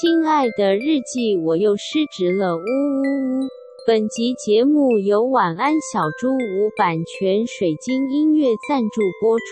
亲爱的日记，我又失职了，呜呜呜！本集节目由晚安小猪屋版权水晶音乐赞助播出。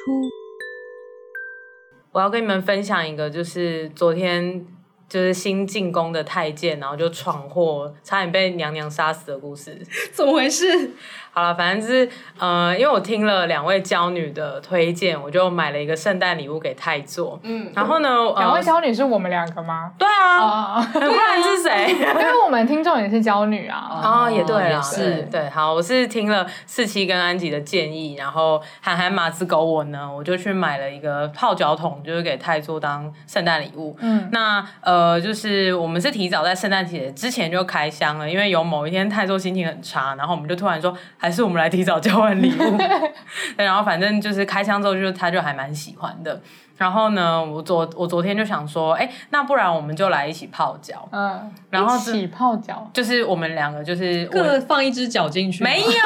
我要跟你们分享一个，就是昨天。就是新进宫的太监，然后就闯祸，差点被娘娘杀死的故事，怎么回事？好了，反正就是，呃，因为我听了两位娇女的推荐，我就买了一个圣诞礼物给太座。嗯，然后呢，两位娇女是我们两个吗？对啊，不然是谁？因为我们听众也是娇女啊。啊，也对啊，是，对，好，我是听了四七跟安吉的建议，然后喊喊马子狗我呢，我就去买了一个泡脚桶，就是给太座当圣诞礼物。嗯，那呃，就是我们是提早在圣诞节之前就开箱了，因为有某一天太座心情很差，然后我们就突然说。还是我们来提早交换礼物，对，然后反正就是开箱之后，就他就还蛮喜欢的。然后呢，我昨我昨天就想说，哎，那不然我们就来一起泡脚，嗯，然后一起泡脚，就是我们两个就是各放一只脚进去，没有啦。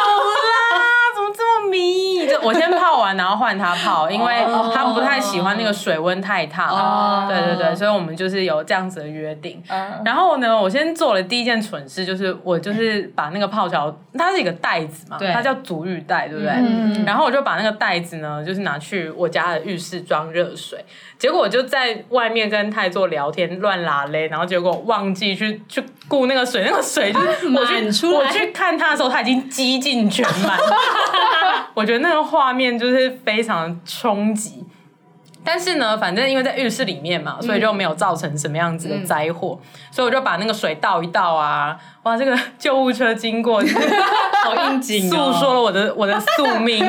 怎么这么迷？就我先泡完，然后换他泡，因为他不太喜欢那个水温太烫。Oh. 对对对，所以我们就是有这样子的约定。Oh. 然后呢，我先做了第一件蠢事，就是我就是把那个泡脚，它是一个袋子嘛，它叫足浴袋，对不对？嗯。然后我就把那个袋子呢，就是拿去我家的浴室装热水。结果我就在外面跟太座聊天乱拉嘞，然后结果忘记去去顾那个水，那个水就是 我去我去看他的时候，他已经几近全满。我觉得那个画面就是非常冲击，但是呢，反正因为在浴室里面嘛，所以就没有造成什么样子的灾祸，嗯、所以我就把那个水倒一倒啊，哇，这个救护车经过，好应景哦，诉说了我的我的宿命。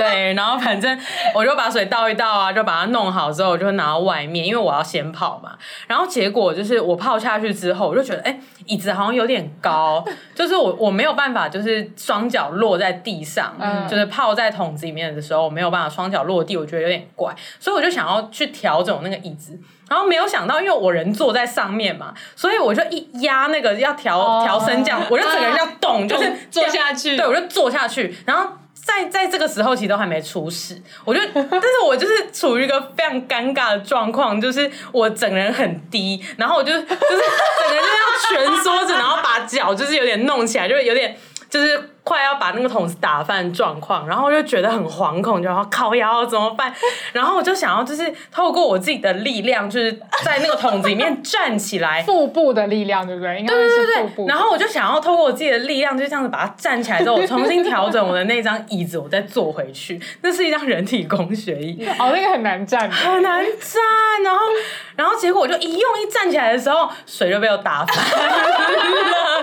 对，然后反正我就把水倒一倒啊，就把它弄好之后，我就拿到外面，因为我要先泡嘛。然后结果就是我泡下去之后，我就觉得，哎，椅子好像有点高，就是我我没有办法，就是双脚落在地上，嗯，就是泡在桶子里面的时候，我没有办法双脚落地，我觉得有点怪，所以我就想要去调整那个椅子。然后没有想到，因为我人坐在上面嘛，所以我就一压那个要调调升降，我就整个人要动，就是坐下去，对，我就坐下去，然后。在在这个时候，其实都还没出事，我就，但是我就是处于一个非常尴尬的状况，就是我整人很低，然后我就就是整个人就要蜷缩着，然后把脚就是有点弄起来，就是有点就是。快要把那个桶子打翻状况，然后我就觉得很惶恐，就要靠腰怎么办？然后我就想要就是透过我自己的力量，就是在那个桶子里面站起来，腹部的力量，对不对？应该是腹部。然后我就想要透过我自己的力量，就这样子把它站起来之后，我重新调整我的那张椅子，我再坐回去。那是一张人体工学椅，哦，那个很难站，很难站。然后，然后结果我就一用一站起来的时候，水就被我打翻了，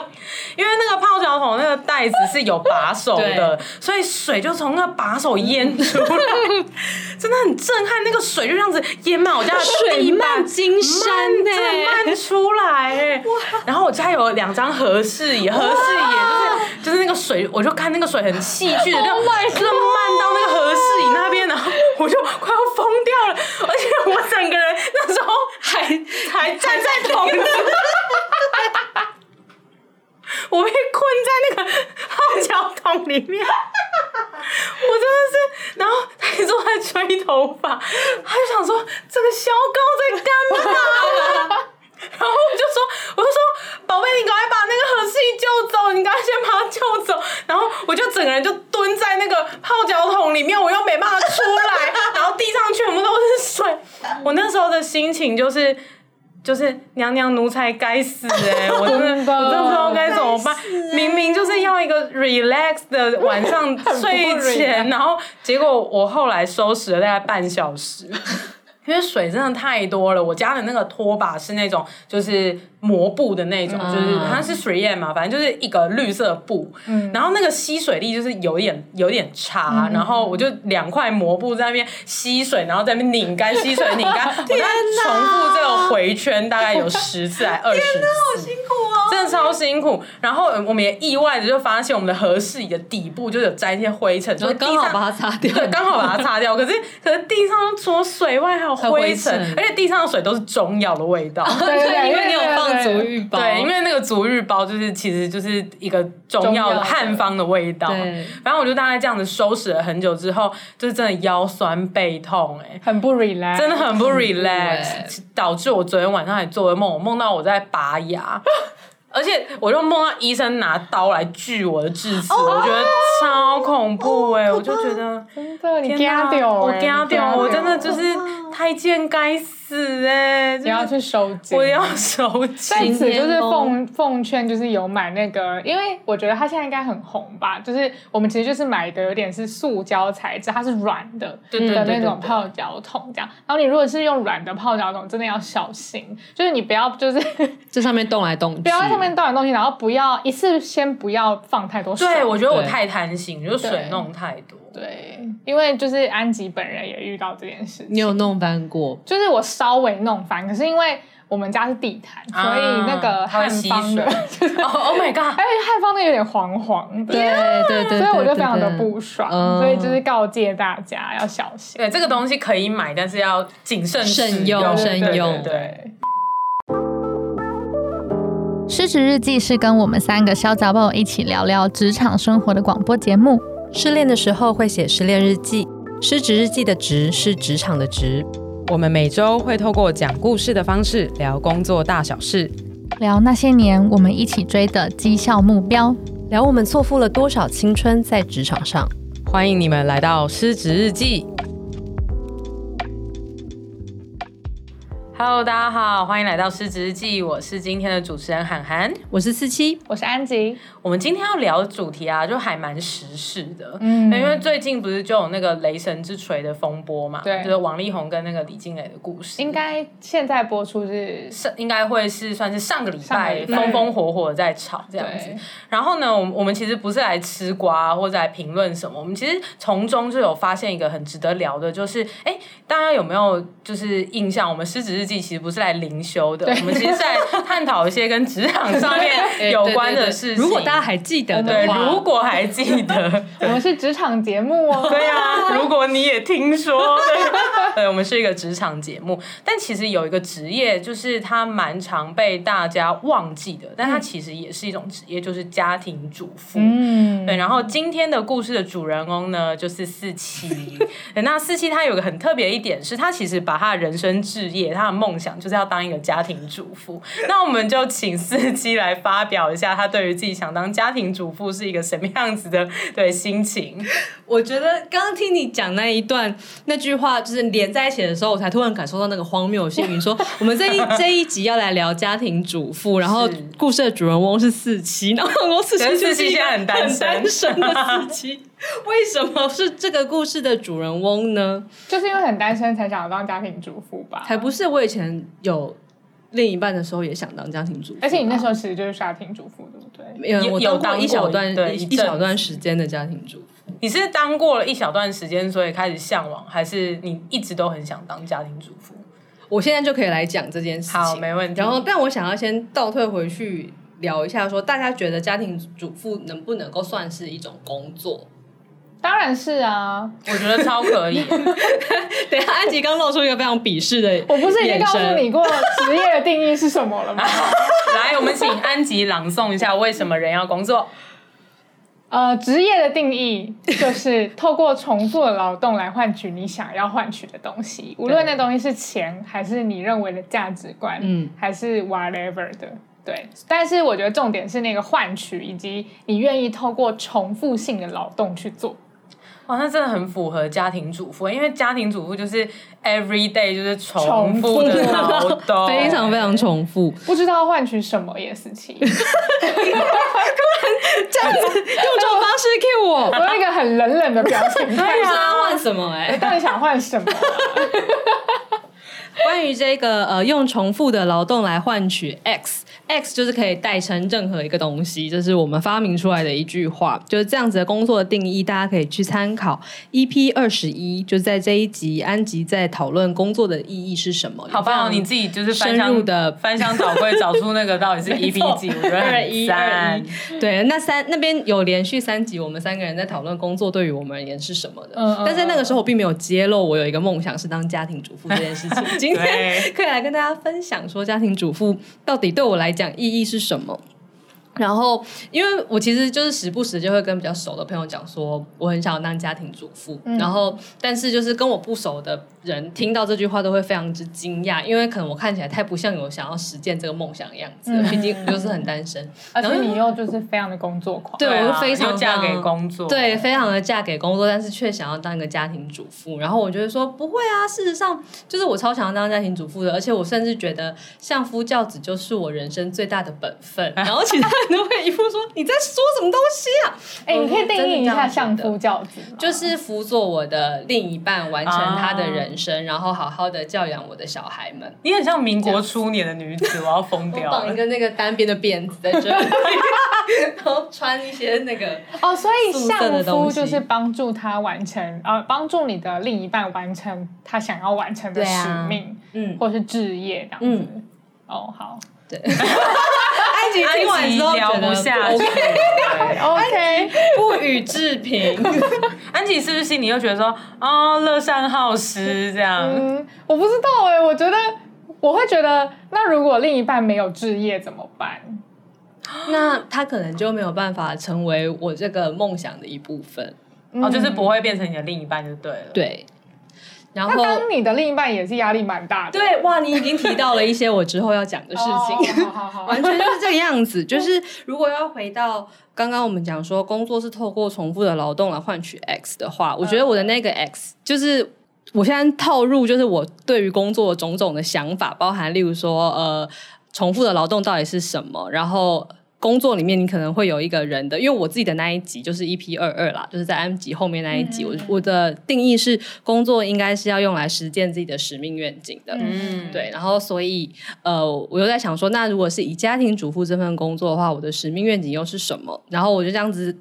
因为那个泡脚桶那个袋子是有。把手的，所以水就从那个把手淹出来，真的很震撼。那个水就这样子淹满我家的水漫金山呢，漫出来。哇然后我家有两张和室椅，和室椅就是就是那个水，我就看那个水很戏剧的，就就漫到那个和室椅那边，然后我就快要疯掉了，而且我整个人那时候还还站在桶子。我被困在那个泡脚桶里面，我真的是，然后他一直在吹头发，他就想说这个小狗在干嘛？然后我就说，我就说，宝贝，你赶快把那个和室椅救走，你赶快先把它救走。然后我就整个人就蹲在那个泡脚桶里面，我又没办法出来，然后地上全部都是水。我那时候的心情就是。就是娘娘奴才该死哎、欸！我真的，真的我真不知道该怎么办。明明就是要一个 relax 的晚上睡前，然后结果我后来收拾了大概半小时。因为水真的太多了，我家的那个拖把是那种就是磨布的那种，嗯、就是它是 3M 嘛，反正就是一个绿色布，嗯、然后那个吸水力就是有点有点差，嗯、然后我就两块磨布在那边吸水，然后在那边拧干吸水拧干，哪我在重复这个回圈大概有十次还二十次，天哪，好辛苦哦！真的超辛苦。然后我们也意外的就发现我们的和室椅的底部就有沾一些灰尘，就刚好把它擦掉，对，刚好把它擦掉。可是可是地上除了水外还有灰尘，而且地上的水都是中药的味道。对 对，因为你有放足浴包。对，因为那个足浴包就是其实就是一个中药的汉方的味道。对，反正我就大概这样子收拾了很久之后，就是真的腰酸背痛，哎，很不 relax，真的很不 relax，导致我昨天晚上还做噩梦，我梦到我在拔牙。而且我就梦到医生拿刀来锯我的智齿，我觉得超恐怖哎！我就觉得真的，你惊掉，我惊掉，我真的就是太监该死哎！你要去收紧，我要收紧。在此就是奉奉劝，就是有买那个，因为我觉得它现在应该很红吧。就是我们其实就是买一个有点是塑胶材质，它是软的的那种泡脚桶这样。然后你如果是用软的泡脚桶，真的要小心，就是你不要就是 这上面动来动去，不要在上面。动来动去，然后不要一次先不要放太多水。对，我觉得我太贪心，就水弄太多。对，因为就是安吉本人也遇到这件事情。你有弄翻过？就是我稍微弄翻，可是因为我们家是地毯，所以那个汉方的，Oh my god！而且汉方的有点黄黄的，对对对，所以我就非常的不爽，所以就是告诫大家要小心。对，这个东西可以买，但是要谨慎慎用，慎用。对。失职日记是跟我们三个小杂宝一起聊聊职场生活的广播节目。失恋的时候会写失恋日记，失职日记的职是职场的职。我们每周会透过讲故事的方式聊工作大小事，聊那些年我们一起追的绩效目标，聊我们错付了多少青春在职场上。欢迎你们来到失职日记。Hello，大家好，欢迎来到失职日记，我是今天的主持人涵涵，我是思七，我是安吉。我们今天要聊的主题啊，就还蛮时事的，嗯，因为最近不是就有那个雷神之锤的风波嘛，对，就是王力宏跟那个李静蕾的故事，应该现在播出是是应该会是算是上个礼拜风风火火的在吵这样子。然后呢，我们我们其实不是来吃瓜或者来评论什么，我们其实从中就有发现一个很值得聊的，就是哎，大家有没有就是印象？我们失职日记其实不是来灵修的，我们其实是来探讨一些跟职场上面 有关的事情。如果大家还记得的话，如果还记得，我们是职场节目哦。对啊，如果你也听说，对，对，我们是一个职场节目。但其实有一个职业，就是它蛮常被大家忘记的，但它其实也是一种职业，就是家庭主妇。嗯，对。然后今天的故事的主人公呢，就是四七。那四七他有个很特别一点，是他其实把他的人生置业，他的梦想就是要当一个家庭主妇。那我们就请四七来发表一下他对于自己想当家庭主妇是一个什么样子的对心情？我觉得刚刚听你讲那一段那句话，就是连在一起的时候，我才突然感受到那个荒谬性。你说 我们这一这一集要来聊家庭主妇，然后故事的主人翁是四七，然后我四七四七现在很单身，单身的四七，为什么是这个故事的主人翁呢？就是因为很单身才想要当家庭主妇吧？才不是，我以前有。另一半的时候也想当家庭主妇，而且你那时候其实就是家庭主妇，对不对？有我当过一小段一一小段时间的家庭主妇。你是当过了一小段时间，所以开始向往，还是你一直都很想当家庭主妇？我现在就可以来讲这件事情，好，没问题。然后，但我想要先倒退回去聊一下，说大家觉得家庭主妇能不能够算是一种工作？当然是啊，我觉得超可以。等下，安吉刚露出一个非常鄙视的，我不是已经告诉你过职业的定义是什么了吗？来，我们请安吉朗诵一下为什么人要工作。呃，职业的定义就是透过重复的劳动来换取你想要换取的东西，无论那东西是钱，还是你认为的价值观，嗯，还是 whatever 的，对。但是我觉得重点是那个换取，以及你愿意透过重复性的劳动去做。哇，那真的很符合家庭主妇，因为家庭主妇就是 every day 就是重复的劳动，非常非常重复，不知道换取什么也是情。突然这样子用这种方式 cue 我，我用一个很冷冷的表情，对啊，换什么、欸？哎，你到底想换什么、啊？关于这个呃，用重复的劳动来换取 X，X 就是可以代称任何一个东西，这是我们发明出来的一句话，就是这样子的工作的定义，大家可以去参考 EP 二十一，就在这一集安吉在讨论工作的意义是什么。好棒哦，你自己就是深入的翻箱倒柜找出那个到底是 EP 几？二一二一，对，那三那边有连续三集，我们三个人在讨论工作对于我们而言是什么的。嗯，但在那个时候我并没有揭露我有一个梦想是当家庭主妇这件事情。今天可以来跟大家分享说，家庭主妇到底对我来讲意义是什么。然后，因为我其实就是时不时就会跟比较熟的朋友讲说，我很想要当家庭主妇。嗯、然后，但是就是跟我不熟的人听到这句话都会非常之惊讶，因为可能我看起来太不像有想要实践这个梦想的样子。毕竟我就是很单身，而且你又就是非常的工作狂。对，我就非常嫁给工作。对，非常的嫁给工作，但是却想要当一个家庭主妇。然后我觉得说不会啊，事实上就是我超想要当家庭主妇的，而且我甚至觉得相夫教子就是我人生最大的本分。然后其他人都会一副说。你在说什么东西啊？哎、欸，你可以定义一下相夫教子，就是辅佐我的另一半完成他的人生，啊、然后好好的教养我的小孩们。你很像民国初年的女子，我要疯掉了。绑一个那个单边的辫子在这里，然后穿一些那个哦，所以相夫就是帮助他完成，呃，帮助你的另一半完成他想要完成的使命，啊、嗯，或是置业这样子。嗯、哦，好，对。安吉听完之后聊不下去，OK，不予置评。安吉是不是心里又觉得说，哦，乐善好施这样？嗯，我不知道哎、欸，我觉得我会觉得，那如果另一半没有置业怎么办？那他可能就没有办法成为我这个梦想的一部分，嗯、哦，就是不会变成你的另一半就对了。对。然后，当你的另一半也是压力蛮大的。对，哇，你已经提到了一些我之后要讲的事情，完全就是这个样子。就是如果要回到刚刚我们讲说，工作是透过重复的劳动来换取 X 的话，我觉得我的那个 X 就是我现在套入，就是我对于工作种种的想法，包含例如说，呃，重复的劳动到底是什么，然后。工作里面，你可能会有一个人的，因为我自己的那一集就是 EP 二二啦，就是在 M 级后面那一集，嗯、我我的定义是工作应该是要用来实践自己的使命愿景的，嗯，对，然后所以呃，我又在想说，那如果是以家庭主妇这份工作的话，我的使命愿景又是什么？然后我就这样子。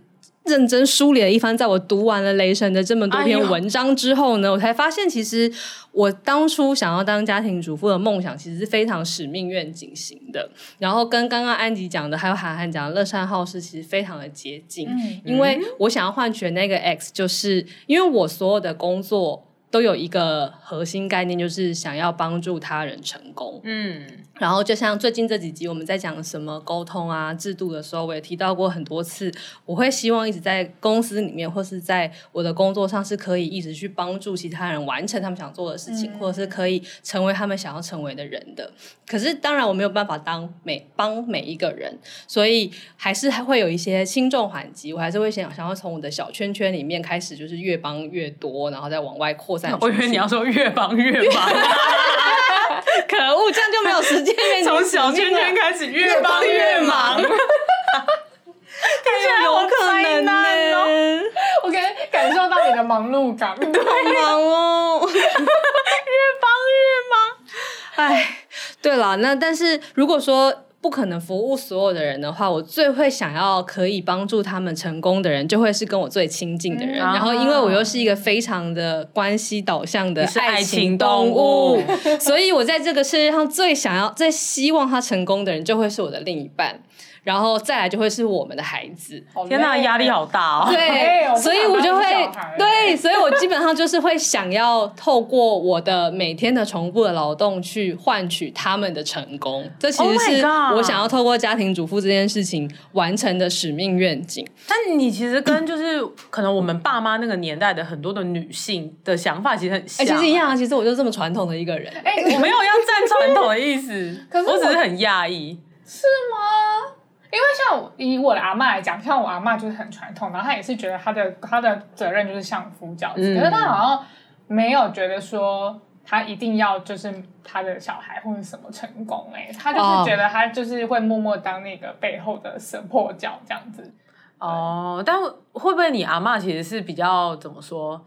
认真梳理了一番，在我读完了雷神的这么多篇文章之后呢，哎、我才发现，其实我当初想要当家庭主妇的梦想，其实是非常使命愿景型的。然后跟刚刚安吉讲的，还有涵涵讲的乐善好施，其实非常的接近。嗯、因为我想要换取的那个 X，就是因为我所有的工作。都有一个核心概念，就是想要帮助他人成功。嗯，然后就像最近这几集我们在讲什么沟通啊、制度的时候，我也提到过很多次。我会希望一直在公司里面，或是在我的工作上，是可以一直去帮助其他人完成他们想做的事情，嗯、或者是可以成为他们想要成为的人的。可是当然我没有办法当每帮每一个人，所以还是还会有一些轻重缓急。我还是会想想要从我的小圈圈里面开始，就是越帮越多，然后再往外扩散。我以为你要说越帮越忙，可恶，这样就没有时间。从小圈圈开始越帮越忙，听起来好可能呢。我可以感受到你的忙碌感，好忙哦，越帮越忙。哎，对了，那但是如果说。不可能服务所有的人的话，我最会想要可以帮助他们成功的人，就会是跟我最亲近的人。嗯、然后，因为我又是一个非常的关系导向的爱情动物，所以我在这个世界上最想要、最希望他成功的人，就会是我的另一半。然后再来就会是我们的孩子，天哪，压力好大哦！对，所以我就会对，所以我基本上就是会想要透过我的每天的重复的劳动去换取他们的成功。这其实是我想要透过家庭主妇这件事情完成的使命愿景。但你其实跟就是可能我们爸妈那个年代的很多的女性的想法其实很像，其实一样啊。其实我就这么传统的一个人，哎，我没有要站传统的意思，可是我只是很讶异，是吗？因为像以我的阿嬷来讲，像我阿嬷就是很传统，然后她也是觉得她的她的责任就是相夫教子，嗯、可是她好像没有觉得说她一定要就是她的小孩或者什么成功哎、欸，她就是觉得她就是会默默当那个背后的 support 角这样子。哦，但会不会你阿嬷其实是比较怎么说？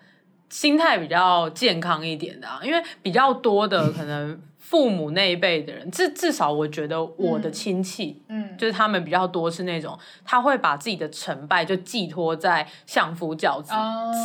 心态比较健康一点的啊，因为比较多的可能。父母那一辈的人，至至少我觉得我的亲戚，嗯，就是他们比较多是那种，他会把自己的成败就寄托在相夫教子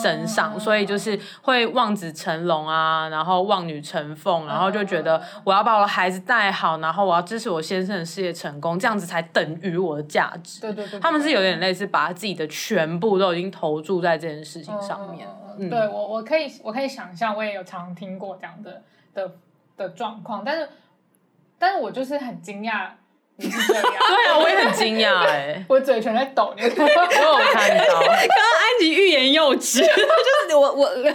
身上，哦、所以就是会望子成龙啊，然后望女成凤，然后就觉得我要把我的孩子带好，然后我要支持我先生的事业成功，这样子才等于我的价值。对对对，他们是有点类似把自己的全部都已经投注在这件事情上面。嗯嗯、对我，我可以，我可以想象，我也有常听过这样的的。的状况，但是，但是我就是很惊讶，你是这样。对啊，我也很惊讶哎，我嘴唇在抖，你有没 有看到？刚刚安吉欲言又止，就是我我，因为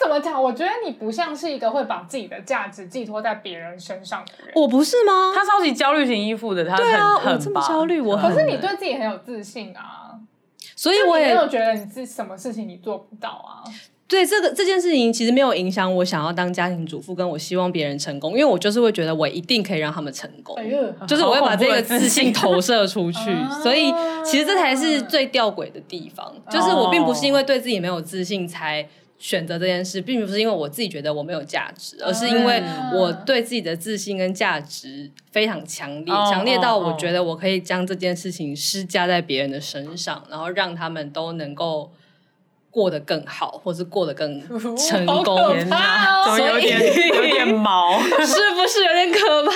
怎么讲？我觉得你不像是一个会把自己的价值寄托在别人身上的人。我不是吗？他超级焦虑型依附的，他很、啊、很我这么焦虑，我可是你对自己很有自信啊，所以我也没有觉得你是什么事情你做不到啊。对这个这件事情，其实没有影响我想要当家庭主妇，跟我希望别人成功，因为我就是会觉得我一定可以让他们成功，哎、就是我会把这个自信投射出去，所以其实这才是最吊诡的地方，就是我并不是因为对自己没有自信才选择这件事，并不是因为我自己觉得我没有价值，而是因为我对自己的自信跟价值非常强烈，强烈到我觉得我可以将这件事情施加在别人的身上，然后让他们都能够。过得更好，或是过得更 成功，哦，有点有点毛，是不是有点可怕？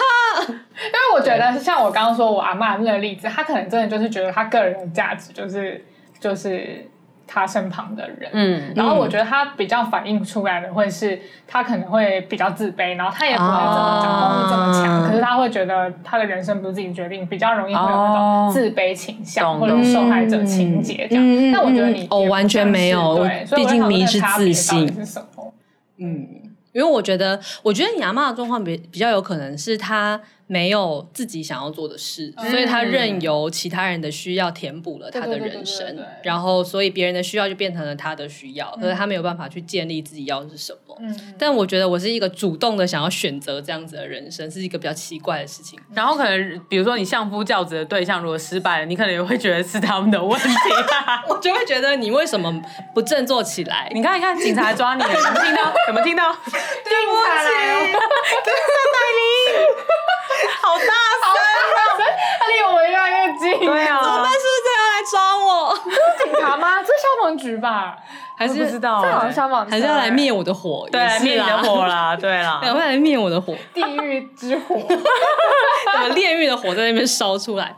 因为我觉得像我刚刚说我阿嬷那个例子，她可能真的就是觉得她个人的价值就是就是。他身旁的人，嗯，然后我觉得他比较反映出来的会是，他可能会比较自卑，然后他也不会这么掌控力这么强，可是他会觉得他的人生不是自己决定，比较容易会有那种自卑倾向或者受害者情节这样。那我觉得你哦完全没有，对，毕竟迷是自信是什么？嗯，因为我觉得，我觉得你阿嬷的状况比比较有可能是他。没有自己想要做的事，嗯、所以他任由其他人的需要填补了他的人生，然后所以别人的需要就变成了他的需要，可是他没有办法去建立自己要的是什么。嗯、但我觉得我是一个主动的想要选择这样子的人生，是一个比较奇怪的事情。然后可能比如说你相夫教子的对象如果失败了，你可能也会觉得是他们的问题，我就会觉得你为什么不振作起来？你看一看，警察抓你了，有没有听到？有没有听到？对不起，跟上 带领。好大声！他离我们越来越近。对啊，怎么办？是不是这样来抓我？是 警察吗？这是消防局吧？还是不知道？这好像消防，还是要来灭我的火？对，灭你的火啦！对啦，赶快来灭我的火！地狱之火，什么炼狱的火在那边烧出来？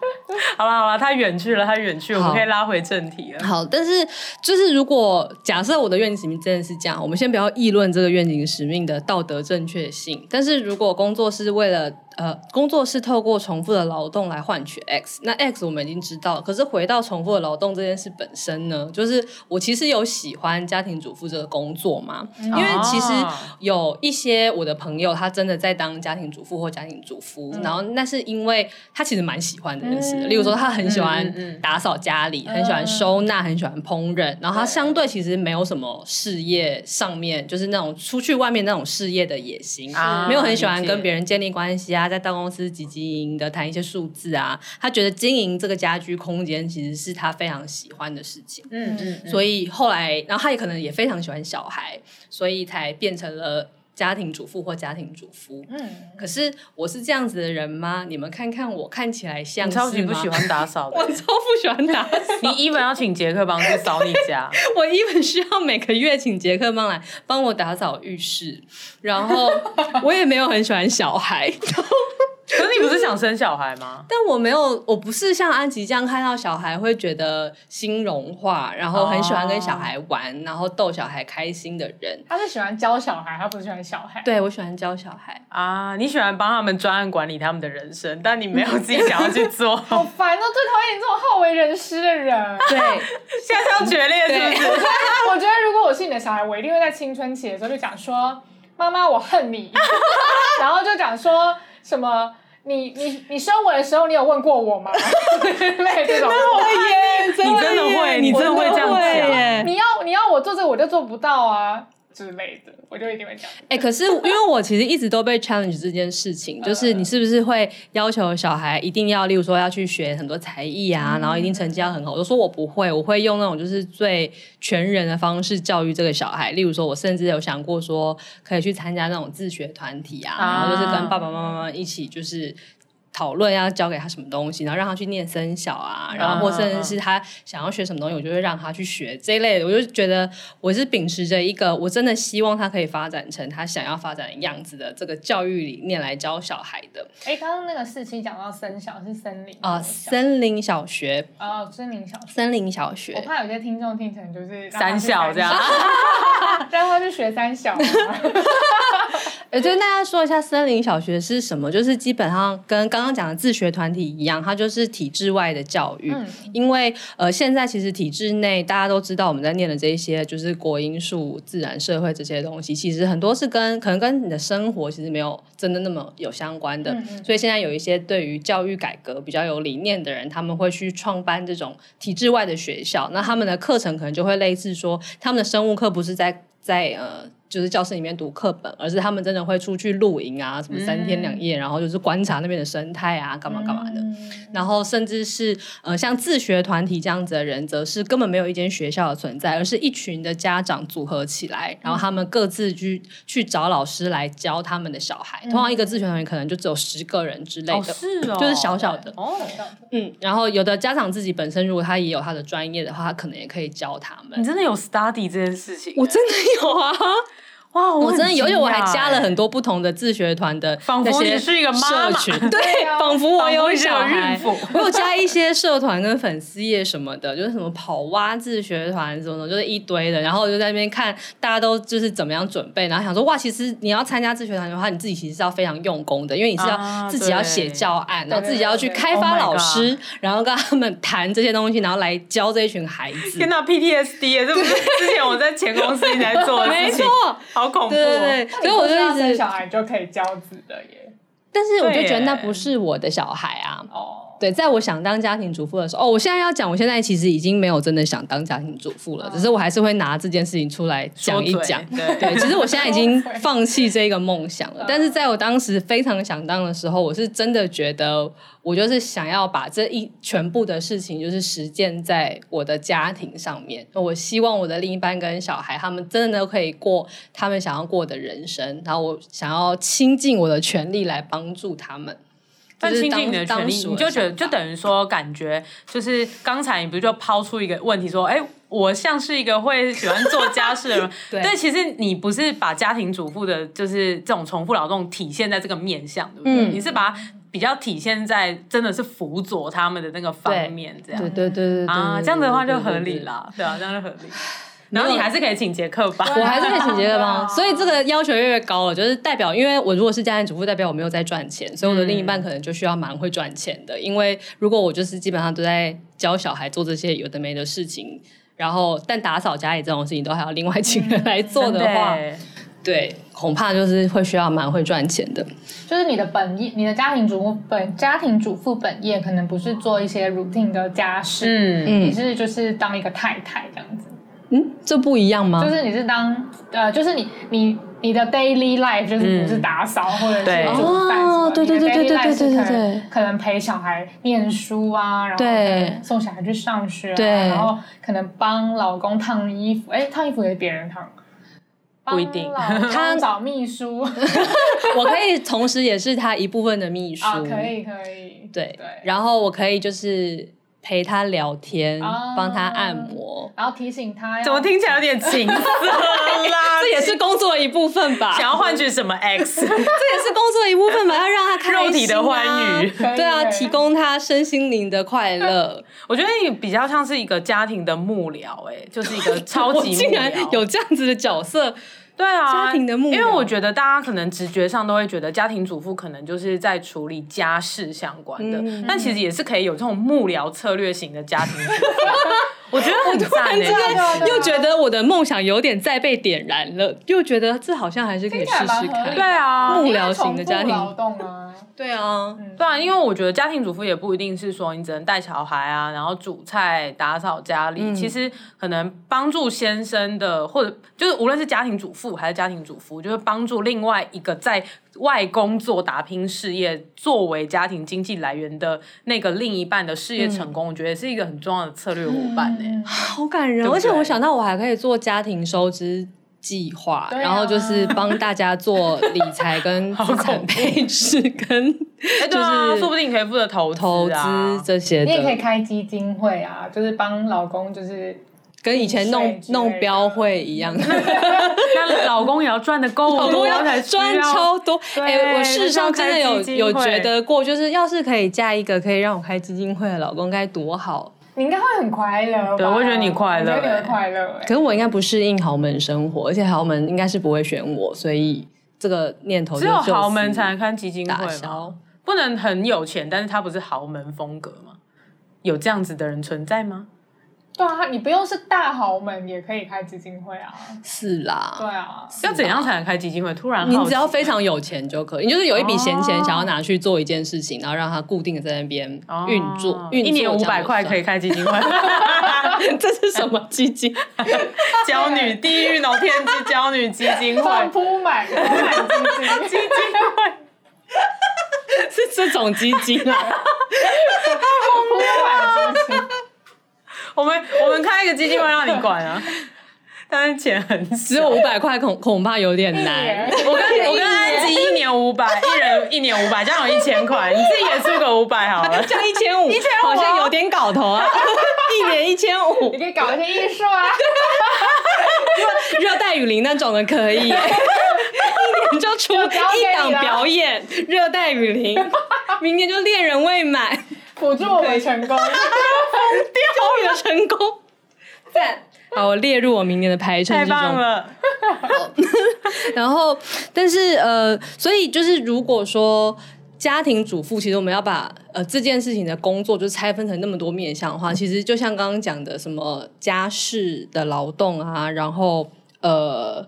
好了好了，他远去了，他远去，我们可以拉回正题了。好，但是就是如果假设我的愿景使命真的是这样，我们先不要议论这个愿景使命的道德正确性。但是如果工作是为了呃，工作是透过重复的劳动来换取 X，那 X 我们已经知道。可是回到重复的劳动这件事本身呢，就是我其实有喜欢家庭主妇这个工作嘛，因为其实有一些我的朋友他真的在当家庭主妇或家庭主夫，嗯、然后那是因为他其实蛮喜欢这件事的。嗯、例如说他很喜欢打扫家里，嗯、很喜欢收纳，很喜欢烹饪，然后他相对其实没有什么事业上面就是那种出去外面那种事业的野心，啊、没有很喜欢跟别人建立关系啊。在大公司汲汲营营的谈一些数字啊，他觉得经营这个家居空间其实是他非常喜欢的事情。嗯嗯，嗯，所以后来，然后他也可能也非常喜欢小孩，所以才变成了家庭主妇或家庭主夫。嗯，可是我是这样子的人吗？你们看看我看起来像是吗？超级不喜欢打扫的，我超不喜欢打扫。你 even 要请杰克帮去扫你家，我 even 需要每个月请杰克帮来帮我打扫浴室，然后我也没有很喜欢小孩。可是你不是想生小孩吗？但我没有，我不是像安吉这样看到小孩会觉得心融化，然后很喜欢跟小孩玩，然后逗小孩开心的人。他是喜欢教小孩，他不是喜欢小孩。对，我喜欢教小孩啊！你喜欢帮他们专案管理他们的人生，但你没有自己想要去做。好烦哦！最讨厌你这种好为人师的人。对，现在要决裂是不是？我觉得如果我是你的小孩，我一定会在青春期的时候就讲说：“妈妈，我恨你。”然后就讲说什么。你你你生我的时候，你有问过我吗？对这种会耶，你真的会，你真的会这样讲。你要你要我做这个，我就做不到啊。之类的，我就一定会讲。哎、欸，可是因为我其实一直都被 challenge 这件事情，就是你是不是会要求小孩一定要，例如说要去学很多才艺啊，嗯、然后一定成绩要很好。我就说我不会，我会用那种就是最全人的方式教育这个小孩。例如说，我甚至有想过说，可以去参加那种自学团体啊，啊然后就是跟爸爸妈妈一起就是。讨论要教给他什么东西，然后让他去念生小啊，然后或甚至是他想要学什么东西，我就会让他去学这一类的。我就觉得我是秉持着一个我真的希望他可以发展成他想要发展的样子的这个教育理念来教小孩的。哎，刚刚那个四期讲到森小是森林啊，森林小学哦，森林小学，森林小学。我怕有些听众听成就是三小这样，让他去学三小。呃，就跟大家说一下森林小学是什么，就是基本上跟刚刚讲的自学团体一样，它就是体制外的教育。嗯、因为呃，现在其实体制内大家都知道我们在念的这一些，就是国英数、自然、社会这些东西，其实很多是跟可能跟你的生活其实没有真的那么有相关的。嗯嗯，所以现在有一些对于教育改革比较有理念的人，他们会去创办这种体制外的学校。那他们的课程可能就会类似说，他们的生物课不是在在呃。就是教室里面读课本，而是他们真的会出去露营啊，什么三天两夜，嗯、然后就是观察那边的生态啊，干嘛干嘛的。嗯、然后甚至是呃，像自学团体这样子的人，则是根本没有一间学校的存在，而是一群的家长组合起来，然后他们各自去去找老师来教他们的小孩。嗯、通常一个自学团体可能就只有十个人之类的，哦是哦、就是小小的。哦，嗯，然后有的家长自己本身如果他也有他的专业的话，他可能也可以教他们。你真的有 study 这件事情？我真的有啊。哇，我真的有，而且我还加了很多不同的自学团的那些社群，对，仿佛我有小孩，我有加一些社团跟粉丝页什么的，就是什么跑蛙自学团什么的，就是一堆的，然后我就在那边看大家都就是怎么样准备，然后想说哇，其实你要参加自学团的话，你自己其实是要非常用功的，因为你是要自己要写教案，然后自己要去开发老师，然后跟他们谈这些东西，然后来教这一群孩子。天哪，PTSD，这不是之前我在前公司一直在做的事情，没错。好恐怖！对对对，所以我就一直小孩就可以教子的耶。但是我就觉得那不是我的小孩啊。哦，对，在我想当家庭主妇的时候，哦，我现在要讲，我现在其实已经没有真的想当家庭主妇了，只是我还是会拿这件事情出来讲一讲。对对，其实我现在已经放弃这个梦想了。但是在我当时非常想当的时候，我是真的觉得。我就是想要把这一全部的事情，就是实践在我的家庭上面。我希望我的另一半跟小孩，他们真的都可以过他们想要过的人生。然后我想要倾尽我的全力来帮助他们。但倾尽你的权利，你就觉得就等于说，感觉就是刚才你不是就抛出一个问题说，哎，我像是一个会喜欢做家事的人。对，对，其实你不是把家庭主妇的，就是这种重复劳动体现在这个面向，对不对？嗯，你是把它。比较体现在真的是辅佐他们的那个方面，这样对对对对啊，这样的话就合理了，对啊，这样就合理。然后你还是可以请杰克帮，我还是可以请杰克帮，所以这个要求越来越高了，就是代表，因为我如果是家庭主妇，代表我没有在赚钱，所以我的另一半可能就需要蛮会赚钱的，因为如果我就是基本上都在教小孩做这些有的没的事情，然后但打扫家里这种事情都还要另外请人来做的话。对，恐怕就是会需要蛮会赚钱的。就是你的本业，你的家庭主妇本家庭主妇本业可能不是做一些 routine 的家事，嗯，你是就是当一个太太这样子。嗯，这不一样吗？就是你是当呃，就是你你你的 daily life 就是不是打扫或者是煮饭，对对对对对对对对，可能陪小孩念书啊，然后送小孩去上学，对，然后可能帮老公烫衣服，哎，烫衣服也是别人烫。不一定，他找秘书，我可以同时也是他一部分的秘书，可以可以，对。对，然后我可以就是陪他聊天，帮他按摩，然后提醒他，怎么听起来有点情色啦？这也是工作的一部分吧？想要换取什么 X？这也是工作的一部分吧？要让他开肉体的欢愉，对啊，提供他身心灵的快乐。我觉得你比较像是一个家庭的幕僚，哎，就是一个超级幕僚，竟然有这样子的角色。对啊，家庭的目标，因为我觉得大家可能直觉上都会觉得家庭主妇可能就是在处理家事相关的，嗯、但其实也是可以有这种幕僚策略型的家庭主妇。我觉得很突然之间又觉得我的梦想有点再被点燃了，又觉得这好像还是可以试试看。对啊，幕僚型的家庭劳动啊，对啊，对啊，因为我觉得家庭主妇也不一定是说你只能带小孩啊，然后煮菜、打扫家里。嗯、其实可能帮助先生的，或者就是无论是家庭主妇还是家庭主妇，就是帮助另外一个在外工作打拼事业，作为家庭经济来源的那个另一半的事业成功，嗯、我觉得是一个很重要的策略伙伴呢、欸。嗯、好感人，对对，而且我想到我还可以做家庭收支计划，啊、然后就是帮大家做理财跟 资产配置，跟就是、啊、说不定你可以负责投资、啊、投资这些。你也可以开基金会啊，就是帮老公就是。跟以前弄弄标会一样，那老公也要赚的够多，老公要赚超多。哎、欸，我事实上真的有有觉得过，就是要是可以嫁一个可以让我开基金会的老公，该多好。你应该会很快乐，对，我会觉得你快乐，我觉得你快乐。可是我应该不适应豪门生活，而且豪门应该是不会选我，所以这个念头就只有豪门才能开基金会吗？不能很有钱，但是他不是豪门风格吗？有这样子的人存在吗？对啊，你不用是大豪门也可以开基金会啊。是啦。对啊。要怎样才能开基金会？突然，你只要非常有钱就可以，你就是有一笔闲钱想要拿去做一件事情，然后让它固定的在那边运作。一年五百块可以开基金会。这是什么基金？娇女地狱农天之娇女基金会。铺满铺满基金基金会。是这种基金啊。铺满基金。我们我们开一个基金会让你管啊，但是钱很，只有五百块，恐恐怕有点难。我跟我跟安吉一年五百，一人一年五百，这样有一千块，你自己也出个五百好了，这样一千五，一千五好像有点搞头啊，一年一千五，你可以搞一些艺术啊，热带雨林那种的可以，一年就出一档表演，热带雨林，明年就恋人未满。辅助我们成功，疯掉了成功，赞！好，我列入我明年的排程之中。太棒了。然后，但是呃，所以就是如果说家庭主妇，其实我们要把呃这件事情的工作就拆分成那么多面向的话，其实就像刚刚讲的，什么家事的劳动啊，然后呃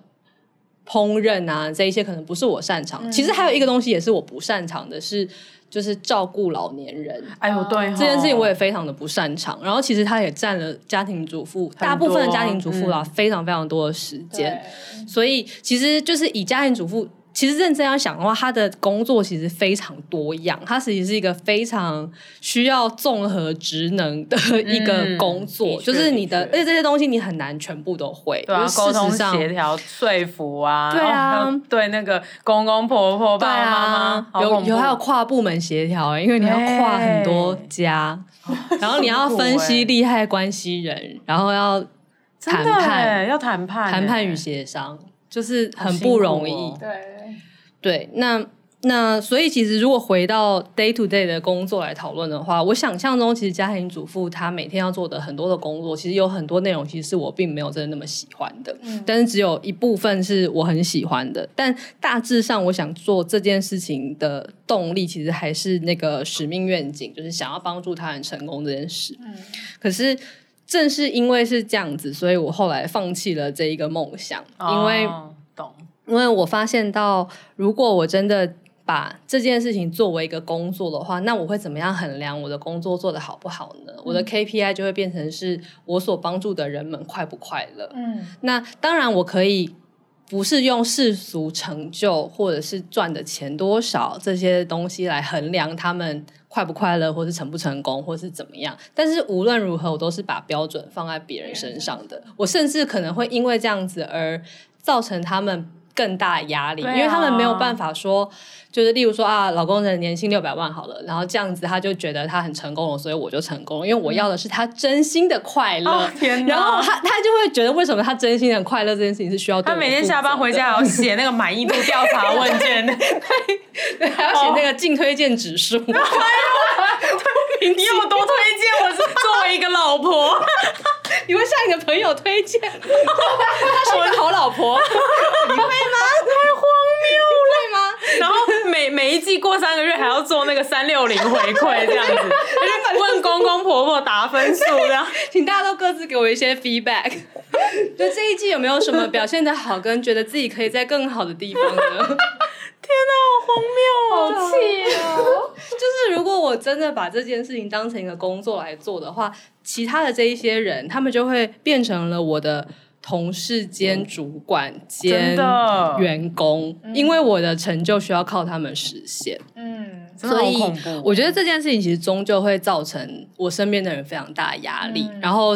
烹饪啊，这一些可能不是我擅长。嗯、其实还有一个东西也是我不擅长的，是。就是照顾老年人，哎呦，对，这件事情我也非常的不擅长。然后其实他也占了家庭主妇大部分的家庭主妇啦，非常非常多的时间。所以其实就是以家庭主妇。其实认真要想的话，他的工作其实非常多样，他实际是一个非常需要综合职能的一个工作，嗯、就是你的，的而且这些东西你很难全部都会，对啊，沟通协调、说服啊，对啊，对那个公公婆婆、爸爸妈妈，有有还有跨部门协调，因为你要跨很多家，然后你要分析利害关系人，然后要谈判，要谈判，谈判与协商。就是很不容易，哦、对对，那那所以其实如果回到 day to day 的工作来讨论的话，我想象中其实家庭主妇她每天要做的很多的工作，其实有很多内容其实是我并没有真的那么喜欢的，嗯、但是只有一部分是我很喜欢的。但大致上，我想做这件事情的动力其实还是那个使命愿景，就是想要帮助他人成功这件事。嗯，可是。正是因为是这样子，所以我后来放弃了这一个梦想。因为、哦、懂，因为我发现到，如果我真的把这件事情作为一个工作的话，那我会怎么样衡量我的工作做得好不好呢？嗯、我的 KPI 就会变成是我所帮助的人们快不快乐。嗯，那当然我可以不是用世俗成就或者是赚的钱多少这些东西来衡量他们。快不快乐，或是成不成功，或是怎么样？但是无论如何，我都是把标准放在别人身上的。我甚至可能会因为这样子而造成他们更大的压力，啊、因为他们没有办法说，就是例如说啊，老公的年薪六百万好了，然后这样子他就觉得他很成功了，所以我就成功了，因为我要的是他真心的快乐。哦、天哪！然后他他就会觉得，为什么他真心的快乐这件事情是需要他每天下班回家还要 写那个满意度调查问卷，对，还要写那个净推荐指数。哦 你有多推荐？我是作为一个老婆，你会向你的朋友推荐？她是一个好老婆，你会吗？太荒谬？然后每每 每一季过三个月还要做那个三六零回馈这样子，问公公婆婆打分数这样，请大家都各自给我一些 feedback。就这一季有没有什么表现的好，跟觉得自己可以在更好的地方呢？天哪，好荒谬哦！好气哦！就是如果我真的把这件事情当成一个工作来做的话，其他的这一些人，他们就会变成了我的。同事兼主管兼员工，因为我的成就需要靠他们实现。嗯，所以我觉得这件事情其实终究会造成我身边的人非常大的压力，嗯、然后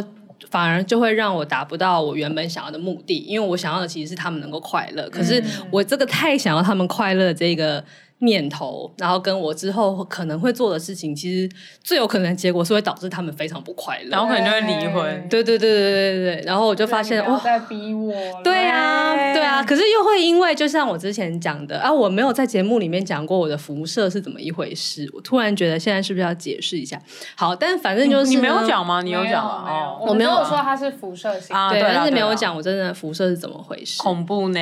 反而就会让我达不到我原本想要的目的，因为我想要的其实是他们能够快乐，可是我这个太想要他们快乐这个。念头，然后跟我之后可能会做的事情，其实最有可能的结果是会导致他们非常不快乐，然后可能就会离婚。对对对对对对，然后我就发现哇，在逼我。对啊对啊，可是又会因为就像我之前讲的啊，我没有在节目里面讲过我的辐射是怎么一回事，我突然觉得现在是不是要解释一下？好，但反正就是你没有讲吗？你有讲吗？哦，我没有说它是辐射型啊，对，但是没有讲我真的辐射是怎么回事，恐怖呢。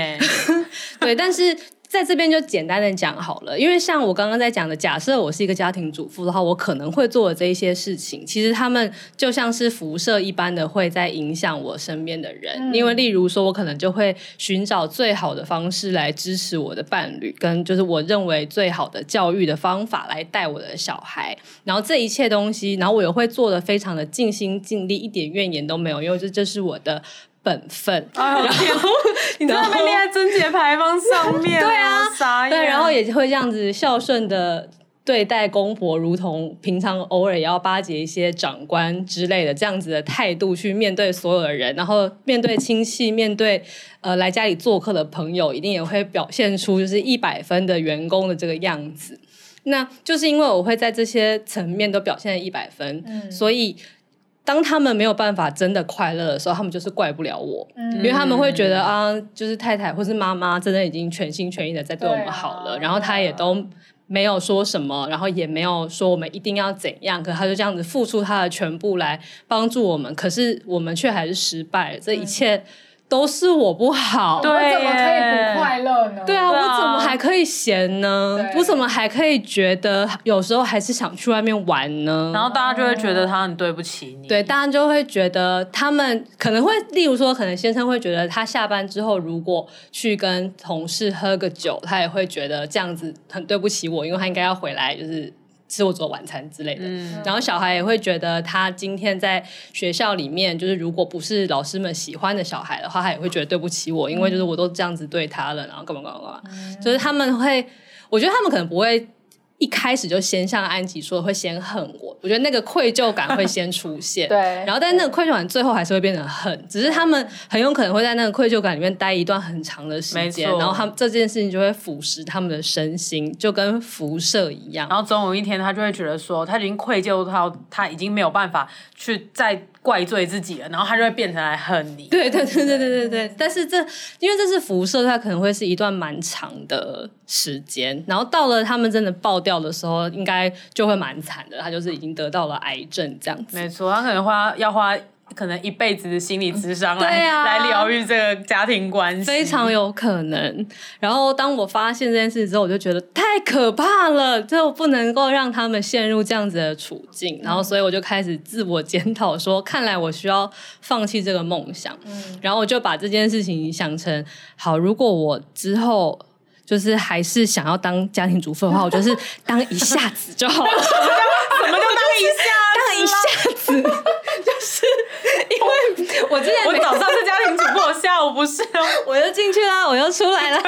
对，但是。在这边就简单的讲好了，因为像我刚刚在讲的，假设我是一个家庭主妇的话，我可能会做的这一些事情，其实他们就像是辐射一般的，会在影响我身边的人。嗯、因为例如说，我可能就会寻找最好的方式来支持我的伴侣，跟就是我认为最好的教育的方法来带我的小孩。然后这一切东西，然后我也会做的非常的尽心尽力，一点怨言都没有，因为这这是我的。本分，然后你在那边列在贞节牌坊上面，对啊，对，然后也会这样子孝顺的对待公婆，如同平常偶尔也要巴结一些长官之类的这样子的态度去面对所有的人，然后面对亲戚，面对呃来家里做客的朋友，一定也会表现出就是一百分的员工的这个样子。那就是因为我会在这些层面都表现一百分，嗯，所以。当他们没有办法真的快乐的时候，他们就是怪不了我，嗯、因为他们会觉得啊，就是太太或是妈妈真的已经全心全意的在对我们好了，啊、然后他也都没有说什么，然后也没有说我们一定要怎样，可他就这样子付出他的全部来帮助我们，可是我们却还是失败了，这一切。嗯都是我不好，对，我怎么可以不快乐呢？对啊，我怎么还可以闲呢？我怎么还可以觉得有时候还是想去外面玩呢？然后大家就会觉得他很对不起你。对，大家就会觉得他们可能会，例如说，可能先生会觉得他下班之后如果去跟同事喝个酒，他也会觉得这样子很对不起我，因为他应该要回来就是。吃我做晚餐之类的，嗯、然后小孩也会觉得他今天在学校里面，就是如果不是老师们喜欢的小孩的话，他也会觉得对不起我，因为就是我都这样子对他了，然后干嘛干嘛干嘛，嗯、就是他们会，我觉得他们可能不会。一开始就先向安吉说的，会先恨我，我觉得那个愧疚感会先出现，对，然后但是那个愧疚感最后还是会变成恨，只是他们很有可能会在那个愧疚感里面待一段很长的时间，然后他们这件事情就会腐蚀他们的身心，就跟辐射一样，然后总有一天他就会觉得说，他已经愧疚到他已经没有办法去再。怪罪自己了，然后他就会变成来恨你。对对对对对对对。但是这因为这是辐射，它可能会是一段蛮长的时间。然后到了他们真的爆掉的时候，应该就会蛮惨的。他就是已经得到了癌症这样子。没错，他可能花要花。可能一辈子的心理智商来、嗯啊、来疗愈这个家庭关系，非常有可能。然后当我发现这件事之后，我就觉得太可怕了，就不能够让他们陷入这样子的处境。然后，所以我就开始自我检讨，说看来我需要放弃这个梦想。嗯、然后我就把这件事情想成：好，如果我之后就是还是想要当家庭主妇的话，我就是当一下子就好了。什么叫什么叫当一下？当一下子我之前我早上是家庭主妇，我下午不是哦，我又进去了，我又出来了，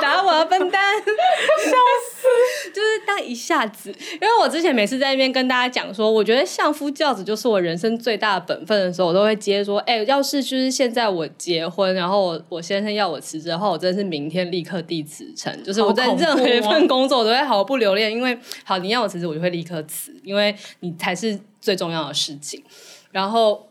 打我啊笨蛋，笑死！就是当一下子，因为我之前每次在那边跟大家讲说，我觉得相夫教子就是我人生最大的本分的时候，我都会接说，哎、欸，要是就是现在我结婚，然后我我先生要我辞职的话，我真的是明天立刻递辞呈，就是我在任何一份工作我都会毫不留恋，因为好你要我辞职，我就会立刻辞，因为你才是最重要的事情。然后，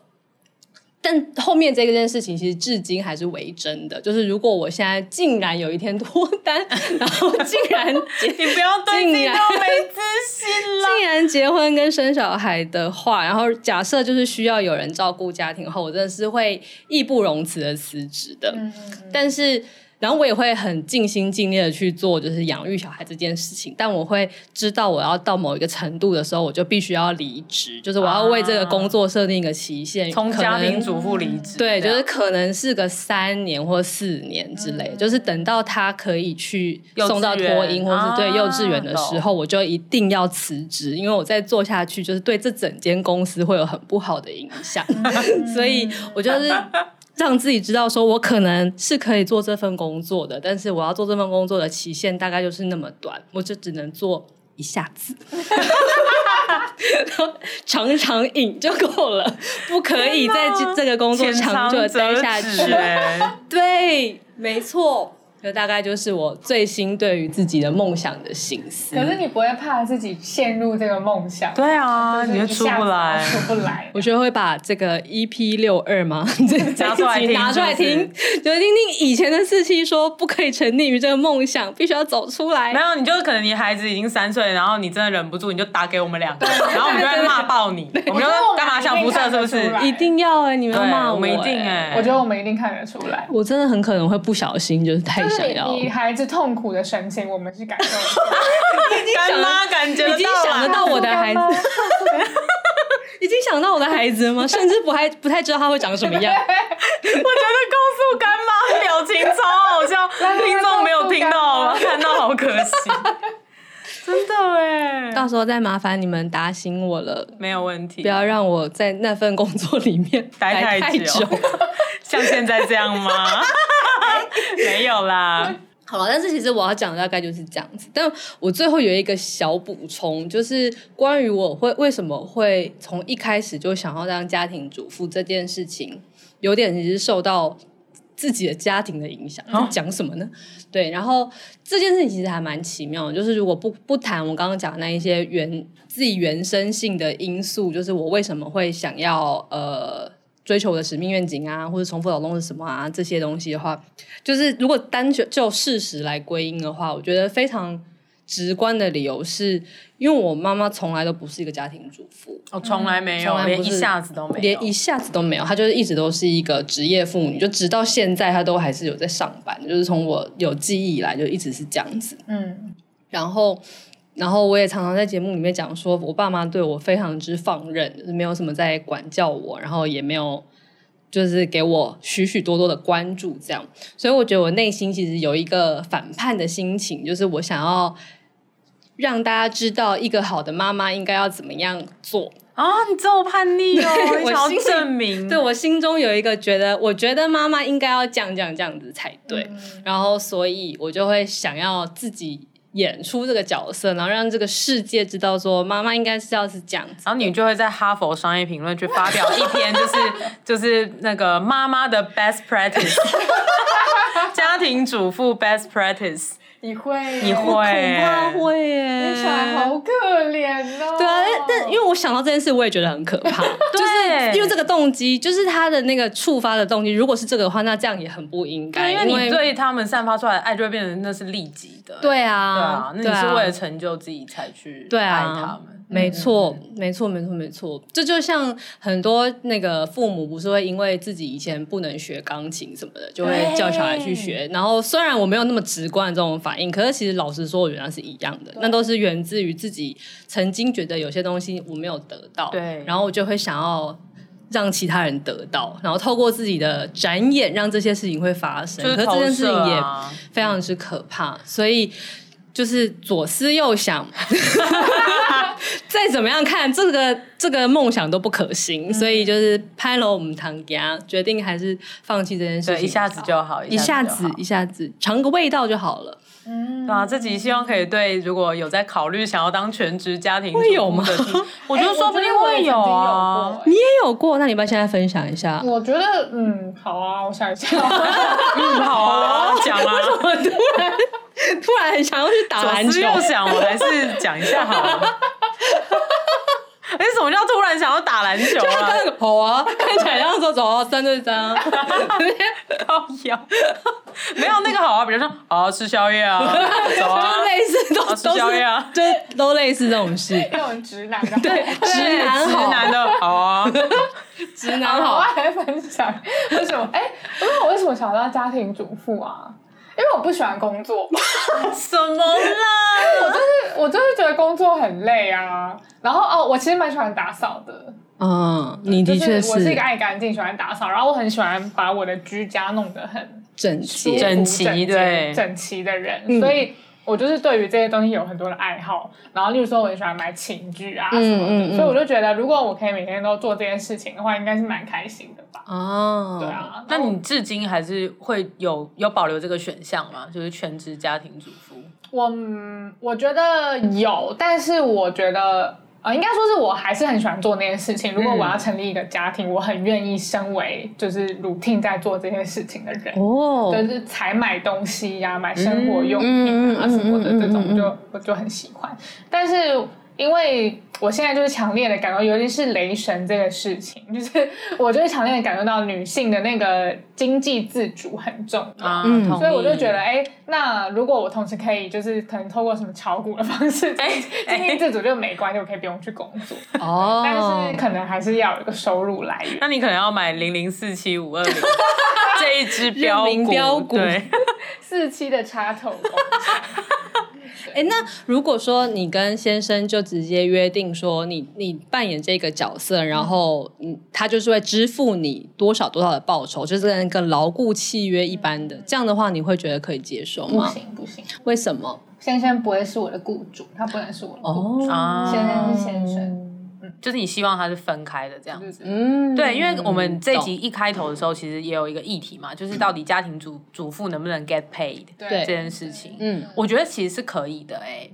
但后面这个件事情其实至今还是为真的。就是如果我现在竟然有一天脱单，然后竟然结，你不要对自己都没自信了。竟然结婚跟生小孩的话，然后假设就是需要有人照顾家庭后，我真的是会义不容辞的辞职的。嗯嗯嗯。但是。然后我也会很尽心尽力的去做，就是养育小孩这件事情。但我会知道，我要到某一个程度的时候，我就必须要离职，就是我要为这个工作设定一个期限，从、啊、家庭主妇离职。对，就是可能是个三年或四年之类，嗯、就是等到他可以去送到托婴或是对幼稚园的时候，啊、我就一定要辞职，因为我再做下去，就是对这整间公司会有很不好的影响。所以我就是。让自己知道，说我可能是可以做这份工作的，但是我要做这份工作的期限大概就是那么短，我就只能做一下子，长长饮就够了，不可以在这个工作长久的待下去。对，没错。这大概就是我最新对于自己的梦想的心思。可是你不会怕自己陷入这个梦想？对啊，你就出不来，出不来。我觉得会把这个 EP 六二吗？拿出来听，拿出来听，就是听听以前的四期说不可以沉溺于这个梦想，必须要走出来。没有，你就可能你孩子已经三岁，然后你真的忍不住，你就打给我们两个，然后我们就会骂爆你。我们就干嘛想辐射？是不是？一定要哎，你们要骂我，我们一定哎。我觉得我们一定看得出来。我真的很可能会不小心，就是太。你孩子痛苦的神情，我们是感受已经想妈，感觉已经想得到我的孩子，已经想到我的孩子了吗？甚至不还不太知道他会长什么样。我觉得告诉干妈表情超好笑，听众没有听到，看到好可惜。真的哎，到时候再麻烦你们打醒我了，没有问题。不要让我在那份工作里面 待太久，像现在这样吗？没有啦，好了，但是其实我要讲的大概就是这样子。但我最后有一个小补充，就是关于我会为什么会从一开始就想要当家庭主妇这件事情，有点其实受到自己的家庭的影响。讲什么呢？对，然后这件事情其实还蛮奇妙的，就是如果不不谈我刚刚讲的那一些原自己原生性的因素，就是我为什么会想要呃。追求我的使命愿景啊，或者重复劳动是什么啊？这些东西的话，就是如果单就就事实来归因的话，我觉得非常直观的理由是，因为我妈妈从来都不是一个家庭主妇，哦，从来没有，连一下子都没有，连一下子都没有，她就是一直都是一个职业妇女，就直到现在她都还是有在上班，就是从我有记忆以来就一直是这样子，嗯，然后。然后我也常常在节目里面讲说，我爸妈对我非常之放任，就是没有什么在管教我，然后也没有就是给我许许多多的关注，这样。所以我觉得我内心其实有一个反叛的心情，就是我想要让大家知道，一个好的妈妈应该要怎么样做啊！你这么叛逆哦，我想要证明，对我心中有一个觉得，我觉得妈妈应该要这样这样这样子才对，嗯、然后所以我就会想要自己。演出这个角色，然后让这个世界知道说，妈妈应该是要是这样子。然后你就会在哈佛商业评论去发表一篇，就是 就是那个妈妈的 best practice，家庭主妇 best practice。你会，你会，恐怕会耶！你小孩好可怜哦。对啊，但但因为我想到这件事，我也觉得很可怕。就是因为这个动机，就是他的那个触发的动机，如果是这个的话，那这样也很不应该。因为你对他们散发出来的爱，就会变成那是利己的。对啊，对啊，那你是为了成就自己才去爱他们。没错，没错，没错，没错。这就像很多那个父母不是会因为自己以前不能学钢琴什么的，就会叫小孩去学。然后虽然我没有那么直观的这种反应，可是其实老实说，我原来是一样的。那都是源自于自己曾经觉得有些东西我没有得到，对。然后我就会想要让其他人得到，然后透过自己的展演让这些事情会发生。可是这件事情也非常之可怕，所以。就是左思右想，再怎么样看这个这个梦想都不可行，嗯、所以就是拍了我们堂家，决定还是放弃这件事情，一下子就好，一下子一下子尝个味道就好了。嗯，对啊，这集希望可以对如果有在考虑想要当全职家庭主的，会有吗？我觉得说不定会有啊。你也有过，那你不要现在分享一下？我觉得嗯，好啊，我想一下。嗯，好啊，讲啊，为什么突然？突然很想要去打篮球，又想，我还是讲一下好了。哎，什么叫突然想要打篮球啊？好啊，看起来像说走啊三对三，高腰，没有那个好啊，比如说好吃宵夜啊，走啊，类似都吃宵夜啊，就都类似这种事。那种直男的，对，直男直男的好啊，直男好。我还分享为什么？哎，不是我为什么想到家庭主妇啊？因为我不喜欢工作。什么啦？我就是我就是觉得工作很累啊。然后哦，我其实蛮喜欢打扫的。嗯，你的确是。我是一个爱干净、喜欢打扫，然后我很喜欢把我的居家弄得很整齐、整齐、对整齐的人，所以。我就是对于这些东西有很多的爱好，然后例如说我很喜欢买寝具啊什么的，嗯嗯嗯、所以我就觉得如果我可以每天都做这件事情的话，应该是蛮开心的吧。哦，对啊。那你至今还是会有有保留这个选项吗？就是全职家庭主妇？我我觉得有，但是我觉得。呃，应该说是我还是很喜欢做那件事情。如果我要成立一个家庭，嗯、我很愿意身为就是 routine 在做这些事情的人。哦，就是采买东西呀、啊、买生活用品啊什么的这种，我就我就很喜欢。但是。因为我现在就是强烈的感受，尤其是雷神这个事情，就是我就是强烈的感受到女性的那个经济自主很重要，嗯，所以我就觉得，哎，那如果我同时可以，就是可能透过什么炒股的方式，哎，经济自主就没关系，我可以不用去工作，哦，但是可能还是要有一个收入来源。那你可能要买零零四七五二零 这一只标股，标股，对，四七的插头。哎，那如果说你跟先生就直接约定说你，你你扮演这个角色，然后嗯，他就是会支付你多少多少的报酬，就是跟一个牢固契约一般的，这样的话你会觉得可以接受吗？不行不行，为什么？先生不会是我的雇主，他不能是我的雇主，哦、先生是先生。就是你希望它是分开的这样子，嗯，对，因为我们这集一开头的时候，其实也有一个议题嘛，就是到底家庭主主妇能不能 get paid 对。这件事情，嗯，我觉得其实是可以的，哎，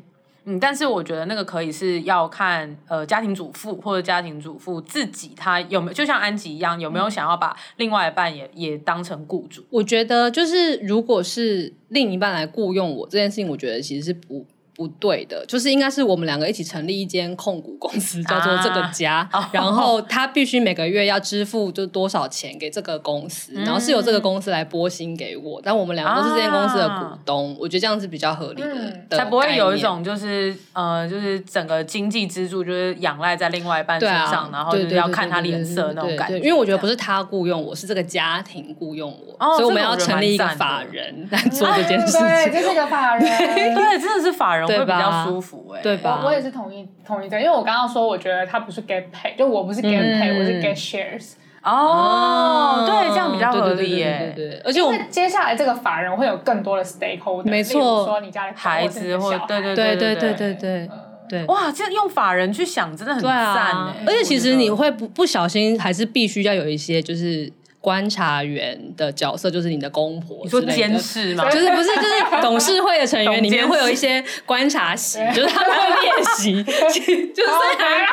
嗯，但是我觉得那个可以是要看呃家庭主妇或者家庭主妇自己他有没有，就像安吉一样，有没有想要把另外一半也也当成雇主？我觉得就是如果是另一半来雇佣我这件事情，我觉得其实是不。不对的，就是应该是我们两个一起成立一间控股公司，叫做这个家，啊、然后他必须每个月要支付就多少钱给这个公司，嗯、然后是由这个公司来拨薪给我，但我们两个都是这间公司的股东，啊、我觉得这样是比较合理的，嗯、的才不会有一种就是呃，就是整个经济支柱就是仰赖在另外一半身上，啊、然后就是要看他脸色那种感觉。因为我觉得不是他雇佣我，是这个家庭雇佣我，哦、所以我们要成立一个法人来做这件 事情。就是个法人，对，真的是法人。会比较舒服哎，对吧？我也是同意同意这，因为我刚刚说，我觉得他不是 get pay，就我不是 get pay，我是 get shares。哦，对，这样比较合理耶。对对，而且我们接下来这个法人会有更多的 stakeholder，没错，说你家的孩子或对对对对对对对对，哇，这用法人去想真的很赞哎。而且其实你会不不小心，还是必须要有一些就是。观察员的角色就是你的公婆，你说监视吗？就是不是就是董事会的成员里面会有一些观察席，就是他们会练习，就是虽然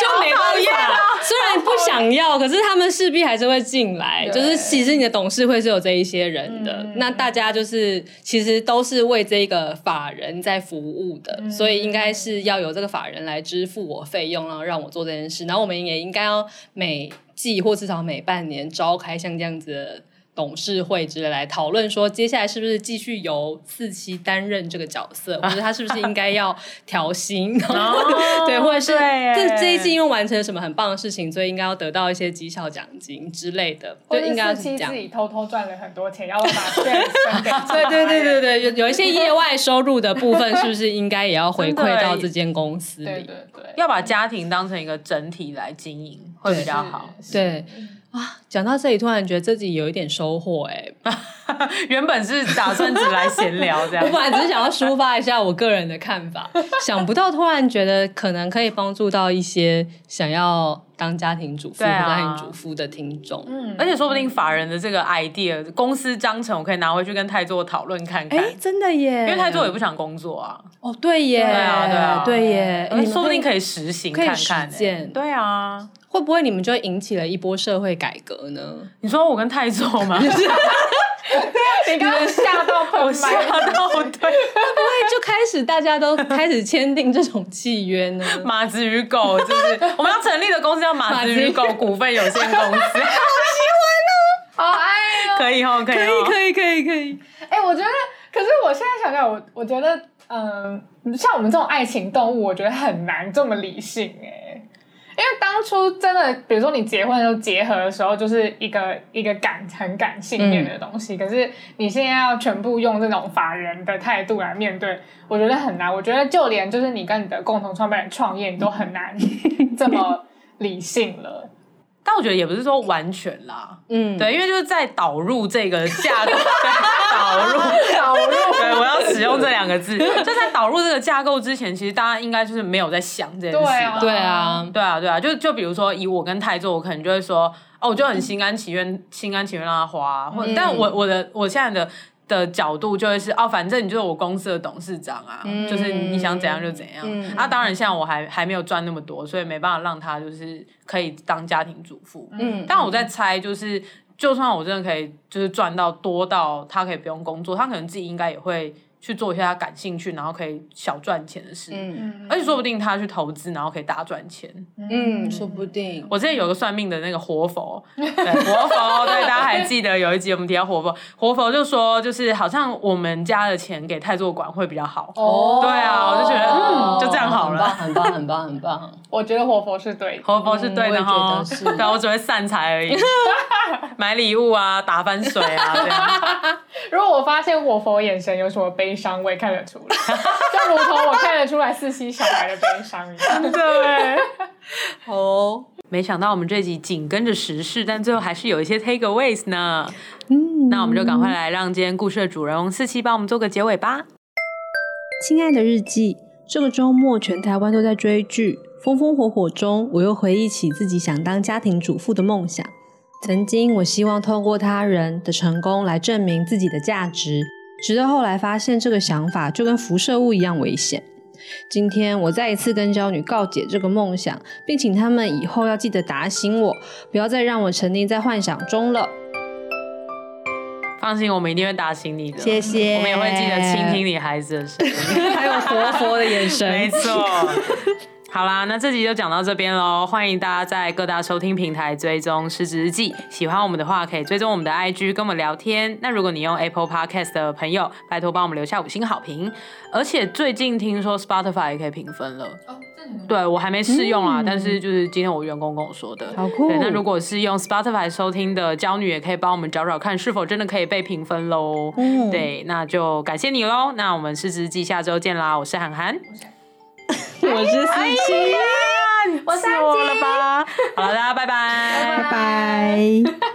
就没办法，虽然不想要，可是他们势必还是会进来。就是其实你的董事会是有这一些人的，那大家就是其实都是为这个法人在服务的，所以应该是要由这个法人来支付我费用，然后让我做这件事。然后我们也应该要每季或至少每半年召开像这样子董事会之类来讨论，说接下来是不是继续由四期担任这个角色，或者 他是不是应该要调薪？对，或者是这这一季因为完成了什么很棒的事情，所以应该要得到一些绩效奖金之类的。就应该四七自己偷偷赚了很多钱，要把税分给。对对对对对，有 有一些业外收入的部分，是不是应该也要回馈到这间公司里？对对对，要把家庭当成一个整体来经营。会比较好，对啊，讲到这里，突然觉得自己有一点收获哎。原本是打算只来闲聊这样，我本来只是想要抒发一下我个人的看法，想不到突然觉得可能可以帮助到一些想要当家庭主妇、家庭主妇的听众。嗯，而且说不定法人的这个 idea，公司章程我可以拿回去跟泰座讨论看看。哎，真的耶，因为泰座也不想工作啊。哦，对耶，对啊，对啊，对耶，你说不定可以实行看看。对啊。会不会你们就引起了一波社会改革呢？你说我跟太座吗？你刚刚吓到我吓到，对，会不会就开始大家都开始签订这种契约呢？马子与狗就是 我们要成立的公司叫马子与狗股份有限公司，好喜欢哦，好爱哦，可以哦，可以，可以，可以，可以。哎，我觉得，可是我现在想想，我我觉得，嗯，像我们这种爱情动物，我觉得很难这么理性哎。因为当初真的，比如说你结婚的时候结合的时候，就是一个一个感很感性面的东西。嗯、可是你现在要全部用这种法人的态度来面对，我觉得很难。我觉得就连就是你跟你的共同创办人创业，你都很难这么理性了。但我觉得也不是说完全啦，嗯，对，因为就是在导入这个架构，导入导入，对，我要使用这两个字，就在导入这个架构之前，其实大家应该就是没有在想这件事，对啊，对啊，对啊，对啊，就就比如说以我跟泰做，我可能就会说，哦，我就很心甘情愿，心甘情愿让他花，或者，但我我的我现在的。的角度就会是哦，反正你就是我公司的董事长啊，嗯、就是你想怎样就怎样。嗯、啊，当然现在我还还没有赚那么多，所以没办法让他就是可以当家庭主妇。嗯，但我在猜，就是就算我真的可以，就是赚到多到他可以不用工作，他可能自己应该也会。去做一些他感兴趣，然后可以小赚钱的事，嗯，而且说不定他去投资，然后可以大赚钱，嗯，说不定。我之前有个算命的那个活佛，对，活佛，对，大家还记得有一集我们提到活佛，活佛就说，就是好像我们家的钱给太座管会比较好，哦，对啊，我就觉得，嗯，就这样好了，很棒，很棒，很棒。我觉得活佛是对，活佛是对的哈，对，我只会散财而已，买礼物啊，打翻水啊，这样。如果我发现活佛眼神有什么悲伤，我也看得出来，就如同我看得出来四七小孩的悲伤一样。对，哦，没想到我们这集紧跟着时事，但最后还是有一些 takeaways 呢。嗯，那我们就赶快来让今天故事的主人翁四七帮我们做个结尾吧。亲爱的日记，这个周末全台湾都在追剧，风风火火中，我又回忆起自己想当家庭主妇的梦想。曾经，我希望透过他人的成功来证明自己的价值。直到后来发现这个想法就跟辐射物一样危险。今天我再一次跟娇女告解这个梦想，并请他们以后要记得打醒我，不要再让我沉溺在幻想中了。放心，我们一定会打醒你的。谢谢。我们也会记得倾听你孩子的声音，还有活佛的眼神。没错。好啦，那这集就讲到这边喽。欢迎大家在各大收听平台追踪《失职日记》。喜欢我们的话，可以追踪我们的 IG，跟我们聊天。那如果你用 Apple Podcast 的朋友，拜托帮我们留下五星好评。而且最近听说 Spotify 也可以评分了。对，我还没试用啊，嗯、但是就是今天我员工跟我说的。好酷。对，那如果是用 Spotify 收听的娇女，也可以帮我们找找看，是否真的可以被评分喽。嗯。对，那就感谢你喽。那我们失职日记下周见啦！我是涵涵。我是思琪，我是我了吧？好了，大家拜拜，拜拜。